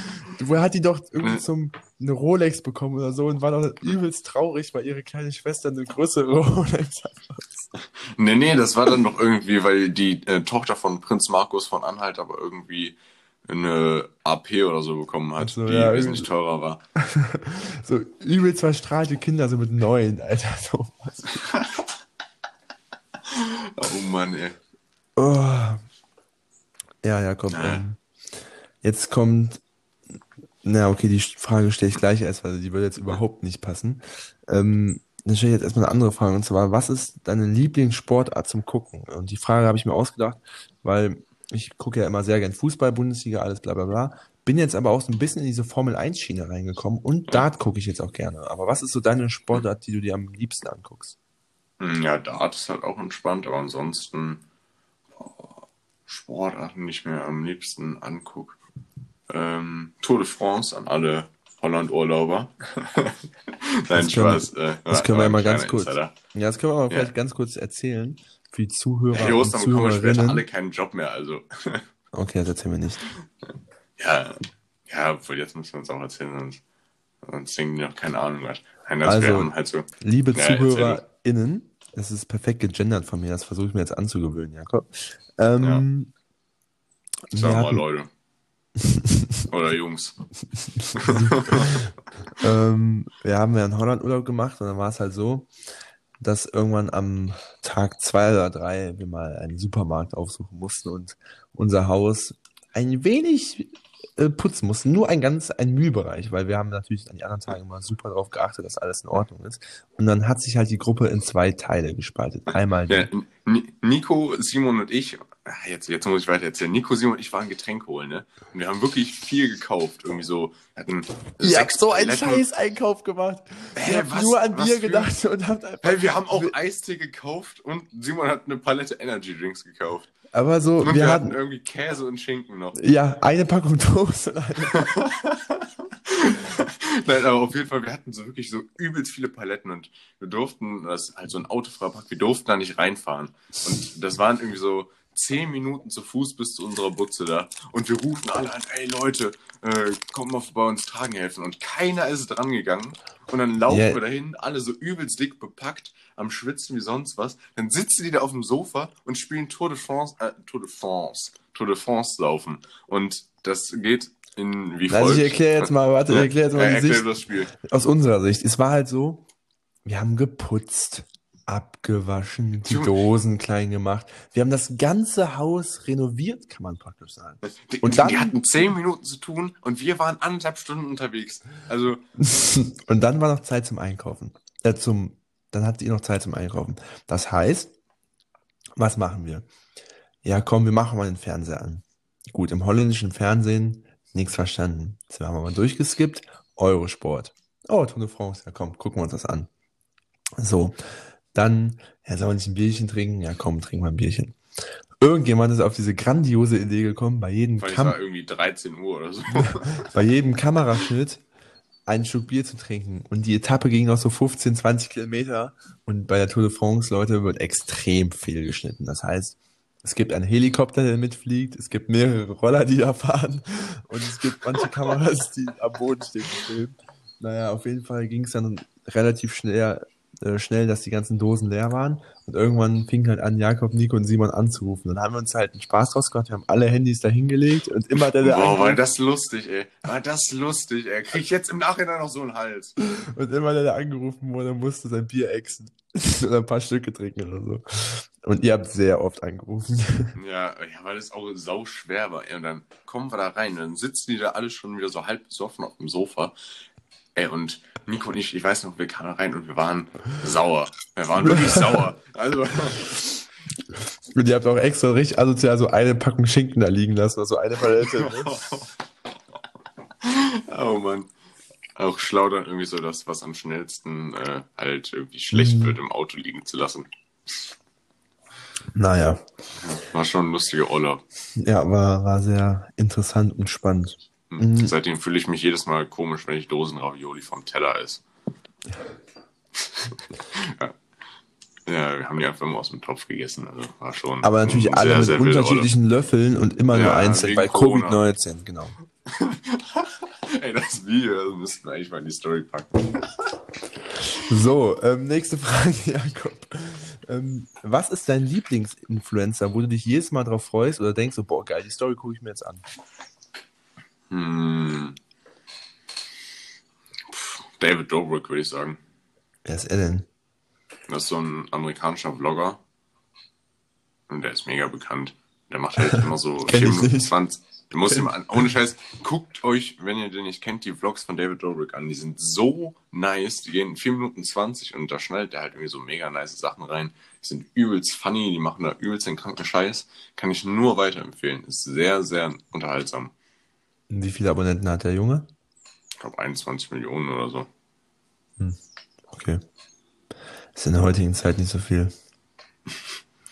Woher hat die doch irgendwie Ne. zum eine Rolex bekommen oder so und war doch übelst traurig, weil ihre kleine Schwester eine größere Rolex hat. Nee, nee, das war dann noch irgendwie, weil die äh, Tochter von Prinz Markus von Anhalt aber irgendwie eine AP oder so bekommen hat, so, die ja, wesentlich teurer war. So übelst verstrahlte Kinder, so mit neun, Alter. So. Oh Mann, ey. Oh. Ja. Ja. Ähm, jetzt kommt. Na, okay, die Frage stelle ich gleich erst, weil die würde jetzt überhaupt nicht passen. Ähm, dann stelle ich jetzt erstmal eine andere Frage, und zwar, was ist deine Lieblingssportart zum Gucken? Und die Frage habe ich mir ausgedacht, weil ich gucke ja immer sehr gern Fußball, Bundesliga, alles bla bla bla. Bin jetzt aber auch so ein bisschen in diese Formel-1-Schiene reingekommen und Dart gucke ich jetzt auch gerne. Aber was ist so deine Sportart, die du dir am liebsten anguckst? Hm, Ja, Dart ist halt auch entspannt, aber ansonsten boah, Sportarten nicht mehr am liebsten anguck. Ähm, Tour de France an alle Holland-Urlauber. Nein, Das können- Spaß. Äh, das können wir mal ganz kurz- Insider. Ja, das können wir Ja. vielleicht ganz kurz erzählen für die Zuhörer Hey, Jos, und dann bekommen wir später alle keinen Job mehr, also. Okay, das erzählen wir nicht. Ja, ja, obwohl jetzt müssen wir uns auch erzählen, sonst, sonst denken die noch keine Ahnung was. Nein, das Also- wir haben halt so. Liebe Ja, ZuhörerInnen, es ist perfekt gegendert von mir, das versuche ich mir jetzt anzugewöhnen, Jakob. Ähm, wir Sag mal, hatten- Leute. Oder Jungs. ähm, wir haben ja in Holland Urlaub gemacht und dann war es halt so, dass irgendwann am Tag zwei oder drei wir mal einen Supermarkt aufsuchen mussten und unser Haus ein wenig äh, putzen mussten. Nur ein ganz, ein Mühlbereich, weil wir haben natürlich an die anderen Tage immer super darauf geachtet, dass alles in Ordnung ist. Und dann hat sich halt die Gruppe in zwei Teile gespaltet. Einmal die Ja, Ni- Nico, Simon und ich, jetzt, jetzt muss ich weiter erzählen. Nico, Simon und ich waren Getränk holen, ne? Und wir haben wirklich viel gekauft. Irgendwie so, hatten Ihr habt so einen Paletten- scheiß Einkauf gemacht. Hä, habt was- nur an Bier für- gedacht und habt einfach. Hey, wir haben auch Eistee gekauft und Simon hat eine Palette Energy Drinks gekauft. Aber so, Und wir, wir hatten hatten, irgendwie Käse und Schinken noch. ja, eine Packung Toast und eine Nein, aber auf jeden Fall, wir hatten so wirklich so übelst viele Paletten und wir durften, das ist halt so ein autofreier Park, wir durften da nicht reinfahren. Und das waren irgendwie so zehn Minuten zu Fuß bis zu unserer Butze da. Und wir rufen alle an, ey Leute, äh, kommt mal vorbei uns tragen helfen. Und keiner ist dran gegangen. Und dann laufen Ja. wir dahin, alle so übelst dick bepackt, am Schwitzen wie sonst was. Dann sitzen die da auf dem Sofa und spielen Tour de France, äh, Tour de France, Tour de France laufen. Und das geht in wie Also folgt. ich erkläre jetzt mal, warte, ich erkläre jetzt mal ja, erklär Sicht das Spiel. aus unserer Sicht. Es war halt so, wir haben geputzt. Abgewaschen, die. Dosen klein gemacht. Wir haben das ganze Haus renoviert, kann man praktisch sagen. Die, Und dann- die hatten zehn Minuten zu tun und wir waren anderthalb Stunden unterwegs. Also, Und dann war noch Zeit zum Einkaufen. Äh, zum, dann hattet ihr noch Zeit zum Einkaufen. Das heißt, was machen wir? Ja, komm, wir machen mal den Fernseher an. Gut, im holländischen Fernsehen nichts verstanden. Jetzt haben wir mal durchgeskippt. Eurosport. Oh, Tour de France. Ja, komm, gucken wir uns das an. So, dann, ja, soll man nicht ein Bierchen trinken? Ja, komm, trinken wir ein Bierchen. Irgendjemand ist auf diese grandiose Idee gekommen, bei jedem weil es Kam war irgendwie 13 Uhr oder so. bei jedem Kameraschnitt einen Schluck Bier zu trinken. Und die Etappe ging noch so 15, 20 Kilometer. Und bei der Tour de France, Leute, wird extrem viel geschnitten. Das heißt, es gibt einen Helikopter, der mitfliegt, es gibt mehrere Roller, die da fahren und es gibt manche Kameras, die am Boden stehen. Naja, auf jeden Fall ging es dann relativ schnell, äh, schnell, dass die ganzen Dosen leer waren. Und irgendwann fing halt an, Jakob, Nico und Simon anzurufen. Dann haben wir uns halt einen Spaß draus gemacht. Wir haben alle Handys da hingelegt und immer der, der Boah, war das lustig, ey. War das lustig, ey. Krieg ich jetzt im Nachhinein noch so einen Hals. Und immer der, der angerufen wurde, musste sein Bier exen. oder ein paar Stücke trinken oder so. Und ihr habt sehr oft angerufen. Ja, ja, weil es auch sau schwer war. Ey. Und dann kommen wir da rein, dann sitzen die da alle schon wieder so halb besoffen auf dem Sofa. Ey, und Nico und ich, ich weiß noch, wir kamen rein und wir waren sauer. Wir waren wirklich sauer. Also, Und ihr habt auch extra richtig asozial so eine Packung Schinken da liegen lassen, oder so eine Palette. Ne? oh Mann. Auch schlau dann irgendwie so das, was am schnellsten äh, halt irgendwie schlecht Mhm. wird, im Auto liegen zu lassen. Naja, War schon ein lustiger Urlaub. ja, war, war sehr interessant und spannend. Hm. Mhm. Seitdem fühle ich mich jedes Mal komisch, wenn ich Dosenravioli vom Teller esse. ja. ja, wir haben die einfach immer aus dem Topf gegessen. Also war schon Aber natürlich ein alle sehr, mit sehr unterschiedlichen Löffeln und immer nur Ja, einzeln, wegen bei Corona. Covid-19, genau. Ey, das Video das müssten wir eigentlich mal in die Story packen. So, ähm, nächste Frage, Jakob. Ähm, was ist dein Lieblingsinfluencer, wo du dich jedes Mal drauf freust oder denkst so, boah, geil, die Story gucke ich mir jetzt an? Hm. David Dobrik, würde ich sagen. Wer ist er denn? Das ist so ein amerikanischer Vlogger. Und der ist mega bekannt. Der macht halt immer so Kenn 4 ich Minuten nicht. 20. Du musst ihm an, ohne Scheiß, guckt euch, wenn ihr den nicht kennt, die Vlogs von David Dobrik an. Die sind so nice. Die gehen 4 Minuten 20 und da schneidet er halt irgendwie so mega nice Sachen rein. Die sind übelst funny, die machen da übelst den kranken Scheiß. Kann ich nur weiterempfehlen. Ist sehr, sehr unterhaltsam. Wie viele Abonnenten hat der Junge? Ich glaube 21 Millionen oder so. Okay. Ist in der heutigen Zeit nicht so viel.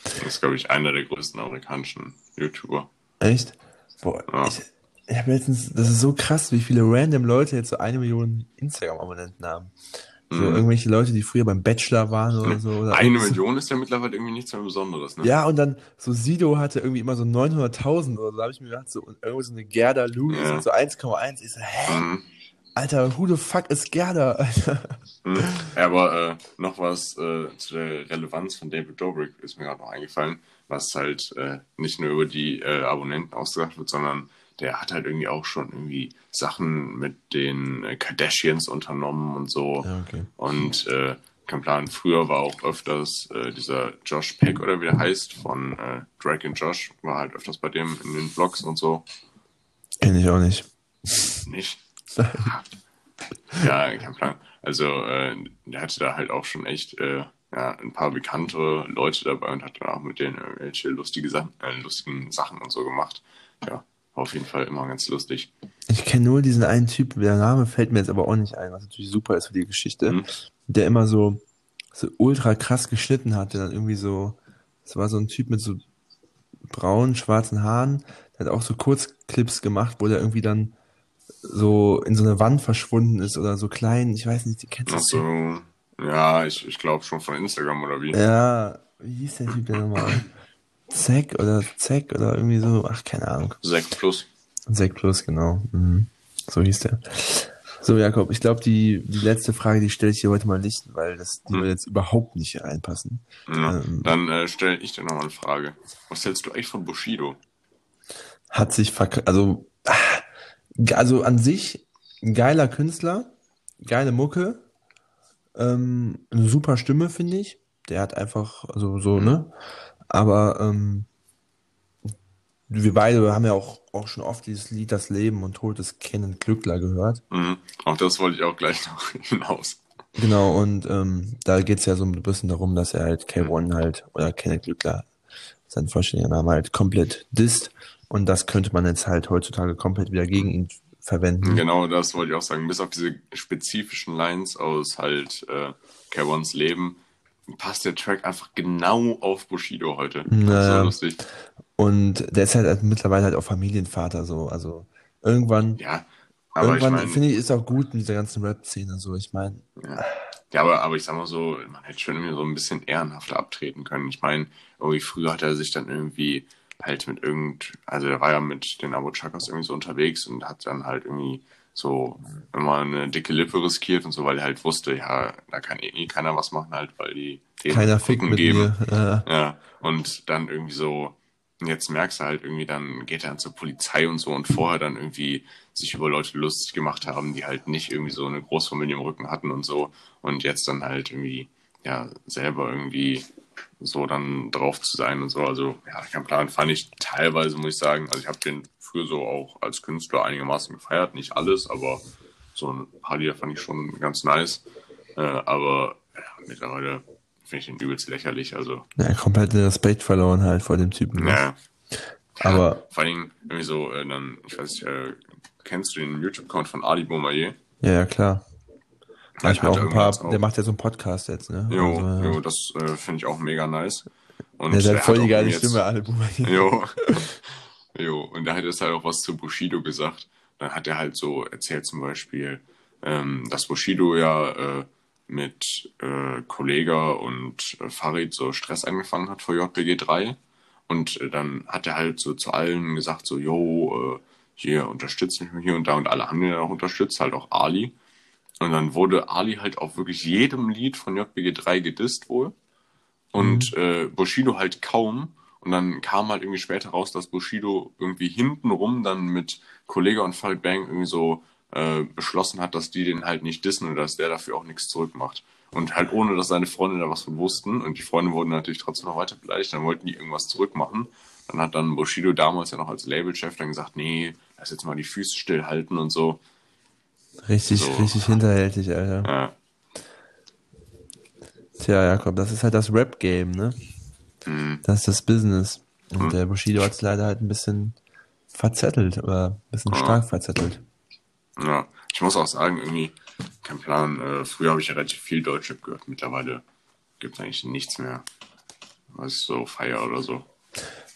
Das ist, glaube ich, einer der größten amerikanischen YouTuber. Echt? Boah, Ja. ich, ich habe letztens, das ist so krass, wie viele random Leute jetzt so eine Million Instagram-Abonnenten haben. So Mhm. irgendwelche Leute, die früher beim Bachelor waren oder so. Oder Eine so- Million ist ja mittlerweile irgendwie nichts mehr Besonderes, ne? Ja, und dann so Sido hatte irgendwie immer so 900.000 oder so, da habe ich mir gedacht, so, und irgendwo so eine Gerda Lewis Ja. und so 1,1. Ich so, hä? Mhm. Alter, who the fuck ist Gerda? Alter. Mhm. Ja, aber äh, noch was äh, zu der Relevanz von David Dobrik ist mir gerade noch eingefallen, was halt äh, nicht nur über die äh, Abonnenten ausgesagt wird, sondern der hat halt irgendwie auch schon irgendwie Sachen mit den äh, Kardashians unternommen und so. Ja, okay. Und äh, kein Plan, früher war auch öfters äh, dieser Josh Peck oder wie der heißt, von äh, Drake and Josh, war halt öfters bei dem in den Vlogs und so. Kenn ich auch nicht. Nicht? ja, kein Plan. Also, äh, der hatte da halt auch schon echt äh, ja, ein paar bekannte Leute dabei und hat dann auch mit denen irgendwelche lustige Sachen, äh, lustigen Sachen und so gemacht. Ja, auf jeden Fall immer ganz lustig. Ich kenne nur diesen einen Typ, der Name fällt mir jetzt aber auch nicht ein, was natürlich super ist für die Geschichte, Mhm. der immer so, so ultra krass geschnitten hat, der dann irgendwie so, es war so ein Typ mit so braunen, schwarzen Haaren, der hat auch so Kurzclips gemacht, wo der irgendwie dann so in so eine Wand verschwunden ist oder so klein, ich weiß nicht, die kennst du Ach so, ja, ich, ich glaube schon von Instagram oder wie. Ja, wie hieß der Typ denn nochmal? Zack oder Zack oder irgendwie so, ach, keine Ahnung. Sekt plus. Zack Plus, genau. Mhm. So hieß der. So, Jakob, ich glaube, die, die letzte Frage, die stelle ich dir heute mal nicht, weil das, die Hm. würde jetzt überhaupt nicht hier reinpassen. Ja, Ähm. dann äh, stelle ich dir nochmal eine Frage. Was hältst du echt von Bushido? Hat sich verk also, ah, also an sich ein geiler Künstler, geile Mucke, ähm, eine super Stimme, finde ich. der hat einfach, also so, ne? Aber ähm, wir beide haben ja auch, auch schon oft dieses Lied Das Leben und Tod des Kennen Glückler gehört. Mhm. Auch das wollte ich auch gleich noch hinaus. Genau, und ähm, da geht's ja so ein bisschen darum, dass er halt K1 halt, oder Kenneth Glückler, sein vollständiger Name halt komplett disst. Und das könnte man jetzt halt heutzutage komplett wieder gegen ihn verwenden. Genau, das wollte ich auch sagen. Bis auf diese spezifischen Lines aus halt äh, K1s Leben passt der Track einfach genau auf Bushido heute. Das ist Naja. so lustig. Und der ist halt, halt mittlerweile halt auch Familienvater so. Also irgendwann, Ja, aber ich irgendwann meine, finde ich, ist auch gut mit dieser ganzen Rap-Szene so. Ich meine, ja. ja, aber, aber ich sag mal so, man hätte schon irgendwie so ein bisschen ehrenhafter abtreten können. Ich meine, irgendwie früher hat er sich dann irgendwie halt mit irgend, also er war ja mit den Abu Chakas irgendwie so unterwegs und hat dann halt irgendwie so immer eine dicke Lippe riskiert und so, weil er halt wusste, ja, da kann eh keiner was machen halt, weil die denen keiner fickt mit mir. Äh, Ja, und dann irgendwie so, jetzt merkst du halt irgendwie, dann geht er dann zur Polizei und so und vorher dann irgendwie sich über Leute lustig gemacht haben, die halt nicht irgendwie so eine Großfamilie im Rücken hatten und so und jetzt dann halt irgendwie, ja, selber irgendwie so dann drauf zu sein und so. Also, ja, kein Plan, fand ich teilweise, muss ich sagen, also ich habe den früher so auch als Künstler einigermaßen gefeiert, nicht alles, aber so ein paar Lieder fand ich schon ganz nice. Äh, aber ja, mittlerweile finde ich den übelst lächerlich, also ja, komplett den Respekt verloren halt vor dem Typen. Ne? ja. Aber Vor allem irgendwie so, äh, dann, ich weiß nicht, äh, kennst du den YouTube-Account von Ali Boumaier? ja, ja, klar. Manchmal auch ein paar, auch- der macht ja so einen Podcast jetzt, ne? Jo, Also, ja. jo, das äh, finde ich auch mega nice. Und Der der hat voll die geile Stimme, alle Boomer. Jo. jo, und da hat es halt auch was zu Bushido gesagt. Dann hat er halt so erzählt zum Beispiel, ähm, dass Bushido ja äh, mit äh, Kollega und äh, Farid so Stress angefangen hat vor JBG 3. Und äh, dann hat er halt so zu allen gesagt, so, jo, äh, hier unterstützt mich hier und da. Und alle haben ihn dann auch unterstützt, halt auch Ali. Und dann wurde Ali halt auf wirklich jedem Lied von JBG 3 gedisst wohl. Und äh, Bushido halt kaum. Und dann kam halt irgendwie später raus, dass Bushido irgendwie hintenrum dann mit Kollega und Farid Bang irgendwie so äh, beschlossen hat, dass die den halt nicht dissen und dass der dafür auch nichts zurückmacht. Und halt ohne, dass seine Freunde da was von wussten. Und die Freunde wurden natürlich trotzdem noch weiter beleidigt. Dann wollten die irgendwas zurückmachen. Dann hat dann Bushido damals ja noch als Labelchef dann gesagt, nee, lass jetzt mal die Füße stillhalten und so. Richtig, So. richtig hinterhältig, Alter. Ja, Tja, Jakob, das ist halt das Rap-Game, ne? Mhm. Das ist das Business. Und Mhm. der Bushido hat es leider halt ein bisschen verzettelt, oder ein bisschen Ja. stark verzettelt. ja. Ich muss auch sagen, irgendwie, kein Plan. Äh, früher habe ich ja relativ viel Deutschrap gehört. Mittlerweile gibt es eigentlich nichts mehr, was ich so feier oder so.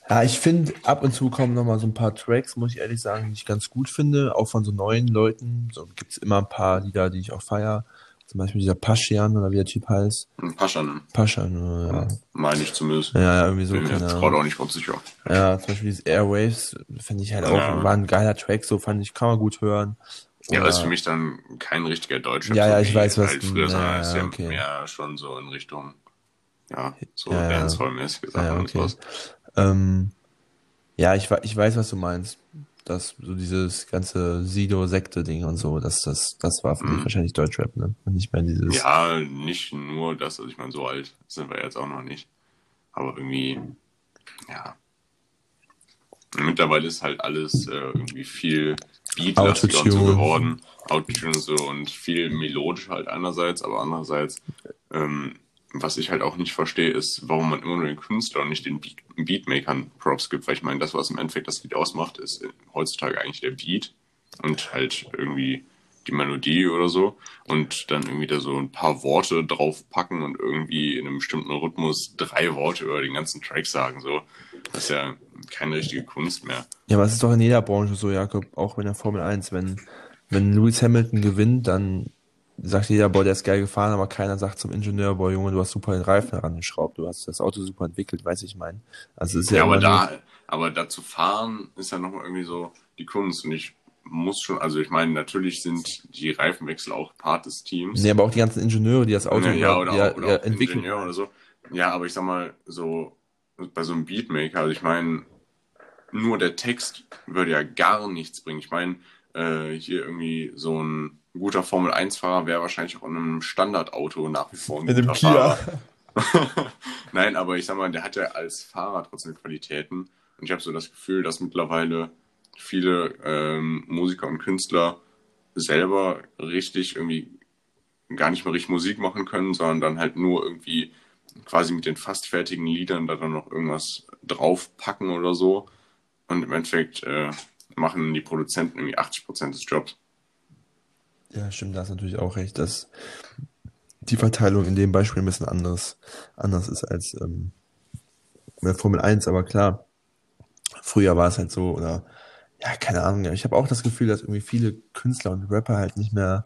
Ja, ich finde, ab und zu kommen nochmal so ein paar Tracks, muss ich ehrlich sagen, die ich ganz gut finde. Auch von so neuen Leuten. So gibt's immer ein paar Lieder, die ich auch feier. Zum Beispiel dieser Paschian oder wie der Typ heißt. Pascha, Paschian, ja. meine ich zumindest. Ja, ja, irgendwie so, Bin mir jetzt gerade auch nicht ganz sicher. Ja, zum Beispiel dieses Airwaves finde ich halt auch, Ja. war ein geiler Track, so fand ich, kann man gut hören. Ja, Oder- das ist für mich dann kein richtiger Deutschrap. Ja, ja, ich weiß, was halt du- sondern ja, ist ja, ja okay. mehr schon so in Richtung, ja, so Ja, ja. Dancehall-mäßige Sachen Ja, und okay. sowas. Ähm, ja, ich, ich weiß, was du meinst. Das, so dieses ganze Sido-Sekte-Ding und so, das, das, das war für dich Mhm. wahrscheinlich Deutschrap, ne? Und nicht mehr dieses. Ja, nicht nur das, also ich meine, so alt sind wir jetzt auch noch nicht. Aber irgendwie, ja. Mittlerweile ist halt alles äh, irgendwie viel beatlastiger und so geworden. Autotune und so und viel melodisch halt einerseits, aber andererseits, ähm, was ich halt auch nicht verstehe, ist, warum man immer nur den Künstler und nicht den Beat Beatmakern Props gibt, weil ich meine, das, was im Endeffekt das Lied ausmacht, ist heutzutage eigentlich der Beat und halt irgendwie die Melodie oder so und dann irgendwie da so ein paar Worte draufpacken und irgendwie in einem bestimmten Rhythmus drei Worte über den ganzen Track sagen, so. Das ist ja keine richtige Kunst mehr. Ja, aber es ist doch in jeder Branche so, Jakob, auch in der Formel 1. Wenn, wenn Lewis Hamilton gewinnt, dann sagt jeder, boah, der ist geil gefahren, aber keiner sagt zum Ingenieur, boah, Junge, du hast super den Reifen herangeschraubt, du hast das Auto super entwickelt, weiß ich mein. Also ist ja, Ja, aber da, aber da zu fahren ist ja nochmal irgendwie so die Kunst und ich muss schon, also ich meine, natürlich sind die Reifenwechsel auch Part des Teams. Nee, aber auch die ganzen Ingenieure, die das Auto Ja, ja, oder, ja, auch, oder ja, auch entwickeln. Ingenieur oder so. Ja, aber ich sag mal, so bei so einem Beatmaker, also ich meine, nur der Text würde ja gar nichts bringen. Ich meine, äh, hier irgendwie so ein guter Formel-1-Fahrer wäre wahrscheinlich auch in einem Standardauto nach wie vor ein dem guter Kia. Fahrer. Nein, aber ich sag mal, der hat ja als Fahrer trotzdem Qualitäten. Und ich habe so das Gefühl, dass mittlerweile viele ähm, Musiker und Künstler selber richtig irgendwie gar nicht mehr richtig Musik machen können, sondern dann halt nur irgendwie quasi mit den fast fertigen Liedern da dann noch irgendwas draufpacken oder so. Und im Endeffekt äh, machen die Produzenten irgendwie 80 Prozent des Jobs. Ja, stimmt, da ist natürlich auch recht, dass die Verteilung in dem Beispiel ein bisschen anders, anders ist als ähm, der Formel 1, aber klar, früher war es halt so, oder ja, keine Ahnung, ich habe auch das Gefühl, dass irgendwie viele Künstler und Rapper halt nicht mehr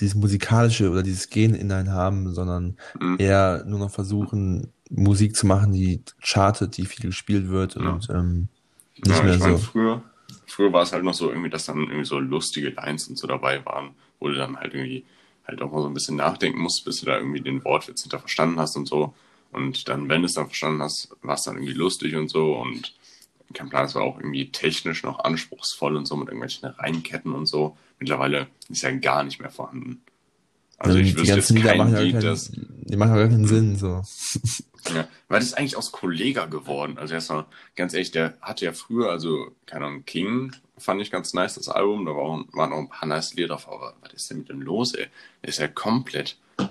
dieses musikalische oder dieses Gen in einen haben, sondern Mhm. eher nur noch versuchen, Musik zu machen, die chartet, die viel gespielt wird Ja. und ähm, nicht Ja, mehr ich meine, so. früher, früher war es halt noch so irgendwie, dass dann irgendwie so lustige Lines und so dabei waren, wo du dann halt irgendwie halt auch mal so ein bisschen nachdenken musst, bis du da irgendwie den Wortwitz hinter verstanden hast und so. Und dann, wenn du es dann verstanden hast, war es dann irgendwie lustig und so und kein Plan, es war auch irgendwie technisch noch anspruchsvoll und so mit irgendwelchen Reihenketten und so. Mittlerweile ist ja gar nicht mehr vorhanden. Also Ähm, ich die wüsste jetzt kein machen ja Lied, das die machen ja gar keinen Sinn, so. Ja, weil das ist eigentlich aus Kollega geworden. Also erstmal, ganz ehrlich, der hatte ja früher, also, keine Ahnung, King fand ich ganz nice, das Album. Da waren auch ein paar nice Lieder drauf, aber was ist denn mit dem los, ey? Der ist ja komplett. Der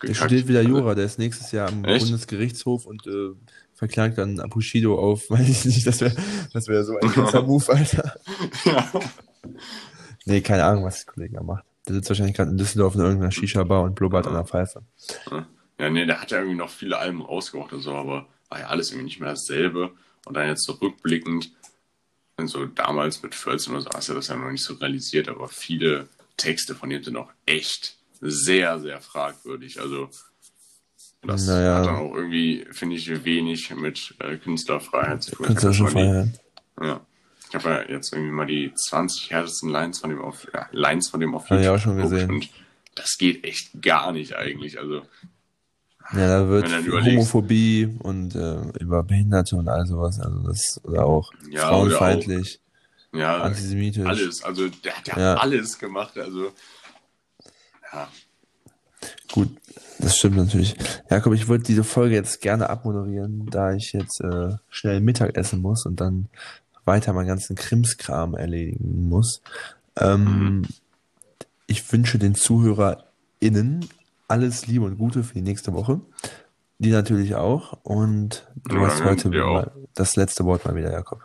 gekackt. studiert wieder Also, Jura, der ist nächstes Jahr am Echt? Bundesgerichtshof und äh, verklagt dann Bushido auf, weiß ich nicht, das wäre das wär so ein krasser Move, Alter. ja. Nee, keine Ahnung, was der Kollege macht. Der sitzt wahrscheinlich gerade in Düsseldorf in irgendeiner Shisha-Bar und blubbert an der Pfeife. ja, nee, der hat ja irgendwie noch viele Alben rausgebracht und so, aber war ja alles irgendwie nicht mehr dasselbe. Und dann jetzt so rückblickend, so damals mit 14 oder so, hast du das ja noch nicht so realisiert, aber viele Texte von ihm sind auch echt sehr, sehr fragwürdig. Also, das Naja. hat dann auch irgendwie, finde ich, wenig mit äh, Künstlerfreiheit zu tun. Künstlerische Ich hab jetzt mal Freiheit. die- Ja. Ich habe ja jetzt irgendwie mal die 20 härtesten Lines von dem auf, ja, Lines von dem auf Hab ich auch schon gesehen. Und das geht echt gar nicht eigentlich. Also, Ja, da wird Homophobie und äh, über Behinderte und all sowas, also das, oder auch Ja, frauenfeindlich, ja, antisemitisch. alles. Also, der hat ja, Ja. alles gemacht. Also, ja. Gut, das stimmt natürlich. Jakob, ich würde diese Folge jetzt gerne abmoderieren, da ich jetzt äh, schnell Mittag essen muss und dann weiter meinen ganzen Krimskram erledigen muss. Ähm, Ich wünsche den ZuhörerInnen alles Liebe und Gute für die nächste Woche. Die natürlich auch. Und du Ja, hast heute mal das letzte Wort mal wieder, Jakob.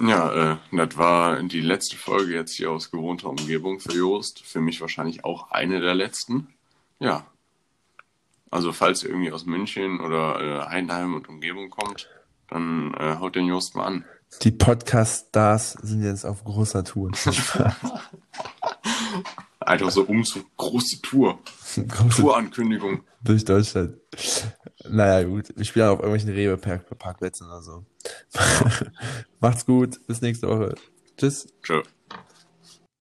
Ja, äh, das war die letzte Folge jetzt hier aus gewohnter Umgebung für Joost. Für mich wahrscheinlich auch eine der letzten. Ja. Also falls ihr irgendwie aus München oder äh, Heidenheim und Umgebung kommt, dann äh, haut den Joost mal an. Die Podcast-Stars sind jetzt auf großer Tour. Einfach so Umzug, große Tour, Große Tourankündigung. durch Deutschland. Naja, gut. Wir spielen auf irgendwelchen Rewe-Parkplätzen oder so. Macht's gut. Bis nächste Woche. Tschüss. Tschö.